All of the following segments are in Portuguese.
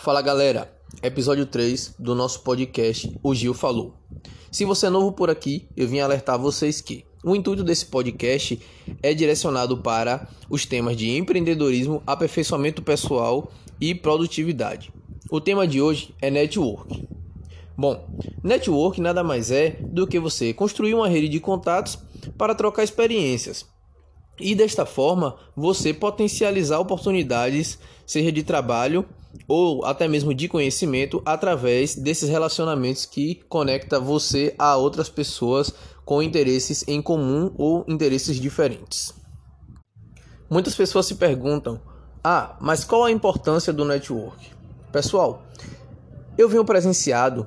Fala galera, episódio 3 do nosso podcast O Gil Falou. Se você é novo por aqui, eu vim alertar vocês que o intuito desse podcast é direcionado para os temas de empreendedorismo, aperfeiçoamento pessoal e produtividade. O tema de hoje é network. Bom, network nada mais é do que você construir uma rede de contatos para trocar experiências, e desta forma você potencializar oportunidades, seja de trabalho ou até mesmo de conhecimento, através desses relacionamentos que conecta você a outras pessoas com interesses em comum ou interesses diferentes. Muitas pessoas se perguntam: "Ah, mas qual a importância do network?" Pessoal, eu venho presenciado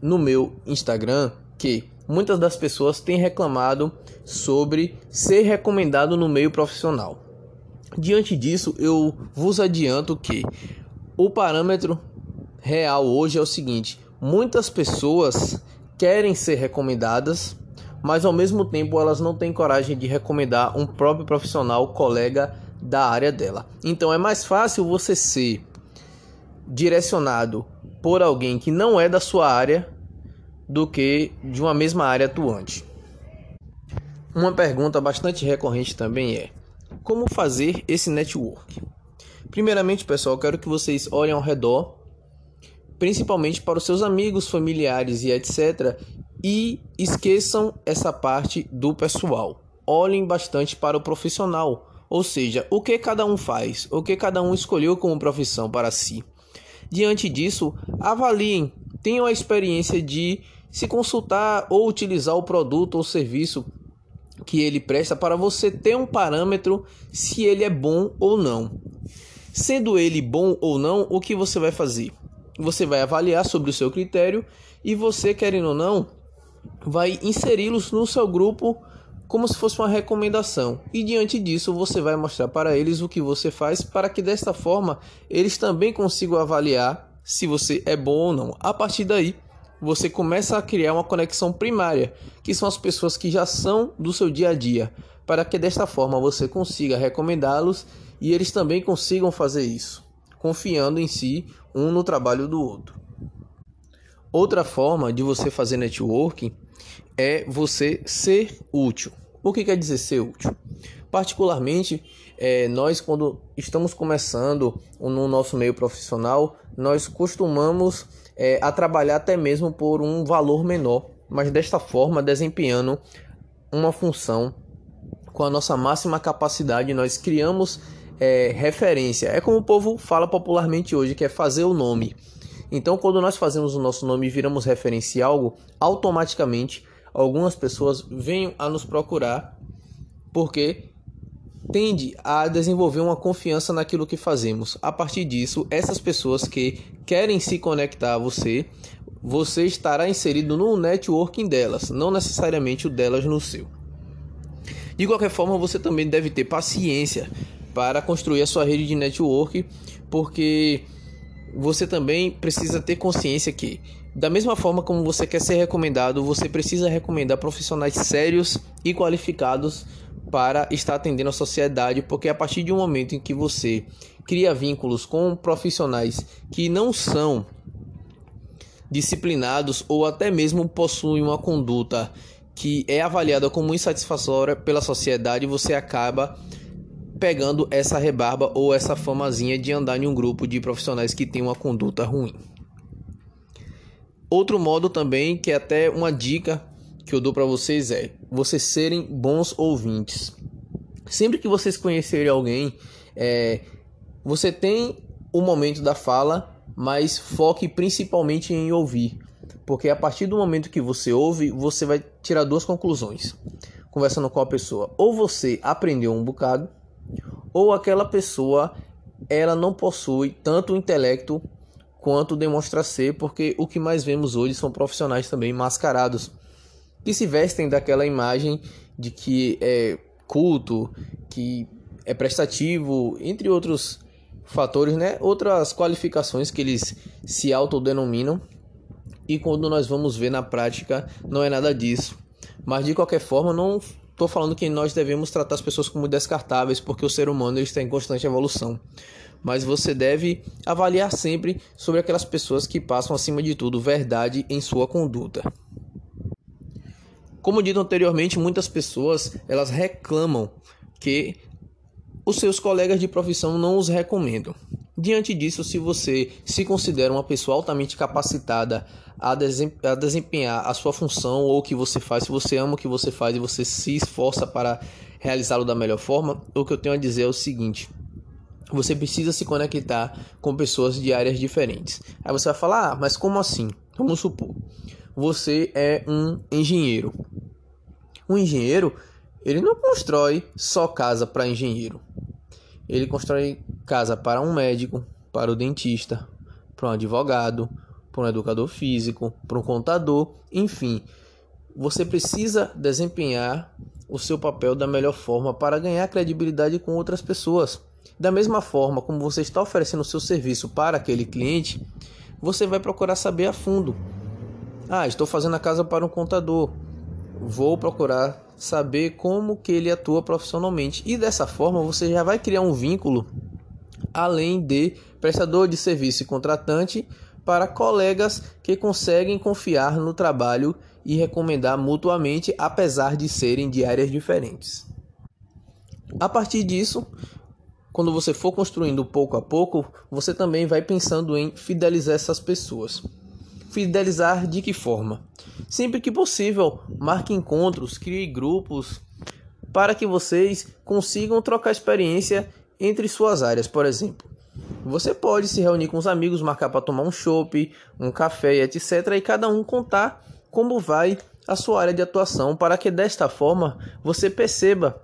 no meu Instagram que muitas das pessoas têm reclamado sobre ser recomendado no meio profissional. Diante disso, eu vos adianto que o parâmetro real hoje é o seguinte: muitas pessoas querem ser recomendadas, mas ao mesmo tempo elas não têm coragem de recomendar um próprio profissional, colega da área dela. Então é mais fácil você ser direcionado por alguém que não é da sua área do que de uma mesma área atuante. Uma pergunta bastante recorrente também é: como fazer esse network? Primeiramente, pessoal, quero que vocês olhem ao redor, principalmente para os seus amigos, familiares e etc, e esqueçam essa parte do pessoal. Olhem bastante para o profissional, ou seja, o que cada um faz, o que cada um escolheu como profissão para si. Diante disso, avaliem, tenham a experiência de se consultar ou utilizar o produto ou serviço que ele presta para você ter um parâmetro se ele é bom ou não. Sendo ele bom ou não, o que você vai fazer? Você vai avaliar sobre o seu critério e você, querendo ou não, vai inseri-los no seu grupo como se fosse uma recomendação. E diante disso, você vai mostrar para eles o que você faz para que desta forma eles também consigam avaliar se você é bom ou não. A partir daí, você começa a criar uma conexão primária, que são as pessoas que já são do seu dia a dia, para que desta forma você consiga recomendá-los e eles também consigam fazer isso, confiando em si um no trabalho do outro. Outra forma de você fazer networking é você ser útil. O que quer dizer ser útil? Particularmente, é, nós quando estamos começando no nosso meio profissional, nós costumamos é, a trabalhar até mesmo por um valor menor, mas desta forma desempenhando uma função com a nossa máxima capacidade, nós criamos é, referência. É como o povo fala popularmente hoje, que é fazer o nome. Então, quando nós fazemos o nosso nome e viramos referência a algo, automaticamente algumas pessoas vêm a nos procurar porque tende a desenvolver uma confiança naquilo que fazemos. A partir disso, essas pessoas que querem se conectar a você, você estará inserido no networking delas, não necessariamente o delas no seu. De qualquer forma, você também deve ter paciência para construir a sua rede de network, porque você também precisa ter consciência que, da mesma forma como você quer ser recomendado, você precisa recomendar profissionais sérios e qualificados para estar atendendo a sociedade, porque a partir de um momento em que você cria vínculos com profissionais que não são disciplinados ou até mesmo possuem uma conduta que é avaliada como insatisfatória pela sociedade, você acaba pegando essa rebarba ou essa famazinha de andar em um grupo de profissionais que tem uma conduta ruim. Outro modo também, que é até uma dica que eu dou para vocês é vocês serem bons ouvintes. Sempre que vocês conhecerem alguém, é, você tem o momento da fala, mas foque principalmente em ouvir. Porque a partir do momento que você ouve, você vai tirar duas conclusões. Conversando com a pessoa, ou você aprendeu um bocado, ou aquela pessoa ela não possui tanto intelecto quanto demonstra ser, porque o que mais vemos hoje são profissionais também mascarados que se vestem daquela imagem de que é culto, que é prestativo, entre outros fatores, né? Outras qualificações que eles se autodenominam. E quando nós vamos ver na prática, não é nada disso. Mas de qualquer forma, não estou falando que nós devemos tratar as pessoas como descartáveis, porque o ser humano está em constante evolução. Mas você deve avaliar sempre sobre aquelas pessoas que passam, acima de tudo, verdade em sua conduta. Como dito anteriormente, muitas pessoas elas reclamam que os seus colegas de profissão não os recomendam. Diante disso, se você se considera uma pessoa altamente capacitada a, desempenhar a sua função ou o que você faz, se você ama o que você faz e você se esforça para realizá-lo da melhor forma, o que eu tenho a dizer é o seguinte: você precisa se conectar com pessoas de áreas diferentes. Aí você vai falar, ah, mas como assim? Vamos supor, você é um engenheiro. Um engenheiro, ele não constrói só casa para engenheiro. Ele constrói casa para um médico, para o dentista, para um advogado, para um educador físico, para um contador, enfim. Você precisa desempenhar o seu papel da melhor forma para ganhar credibilidade com outras pessoas. Da mesma forma como você está oferecendo o seu serviço para aquele cliente, você vai procurar saber a fundo. Ah, estou fazendo a casa para um contador. Vou procurar saber como que ele atua profissionalmente. E dessa forma você já vai criar um vínculo além de prestador de serviço e contratante para colegas que conseguem confiar no trabalho e recomendar mutuamente, apesar de serem de áreas diferentes. A partir disso, quando você for construindo pouco a pouco, você também vai pensando em fidelizar essas pessoas. Fidelizar de que forma? Sempre que possível, marque encontros, crie grupos para que vocês consigam trocar experiência entre suas áreas, por exemplo. Você pode se reunir com os amigos, marcar para tomar um chopp, um café, etc. e cada um contar como vai a sua área de atuação, para que desta forma você perceba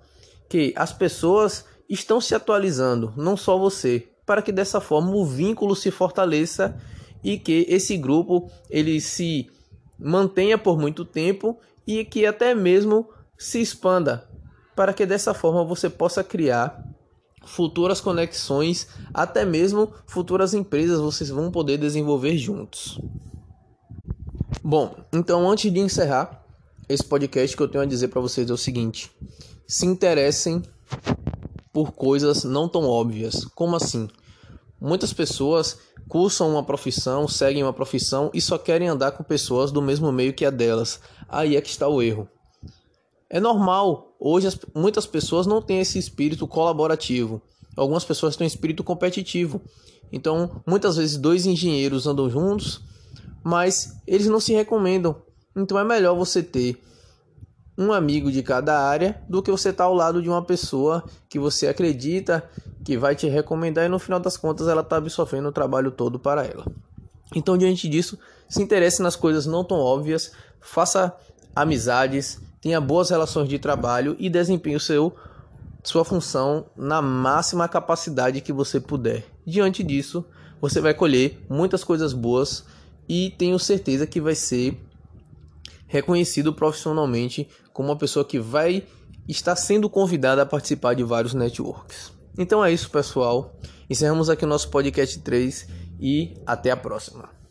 que as pessoas estão se atualizando, não só você, para que dessa forma o vínculo se fortaleça e que esse grupo ele se mantenha por muito tempo e que até mesmo se expanda, para que dessa forma você possa criar futuras conexões, até mesmo futuras empresas vocês vão poder desenvolver juntos. Bom, então antes de encerrar esse podcast, que eu tenho a dizer para vocês é o seguinte: se interessem por coisas não tão óbvias. Como assim? Muitas pessoas cursam uma profissão, seguem uma profissão e só querem andar com pessoas do mesmo meio que a delas. Aí é que está o erro. É normal, hoje as, muitas pessoas não têm esse espírito colaborativo. Algumas pessoas têm um espírito competitivo. Então, muitas vezes dois engenheiros andam juntos, mas eles não se recomendam. Então é melhor você ter um amigo de cada área do que você estar tá ao lado de uma pessoa que você acredita que vai te recomendar e no final das contas ela está absorvendo o trabalho todo para ela. Então, diante disso, se interesse nas coisas não tão óbvias, faça amizades, tenha boas relações de trabalho e desempenhe o seu sua função na máxima capacidade que você puder. Diante disso, você vai colher muitas coisas boas e tenho certeza que vai ser reconhecido profissionalmente como uma pessoa que vai estar sendo convidada a participar de vários networks. Então é isso, pessoal. Encerramos aqui o nosso podcast 3 e até a próxima.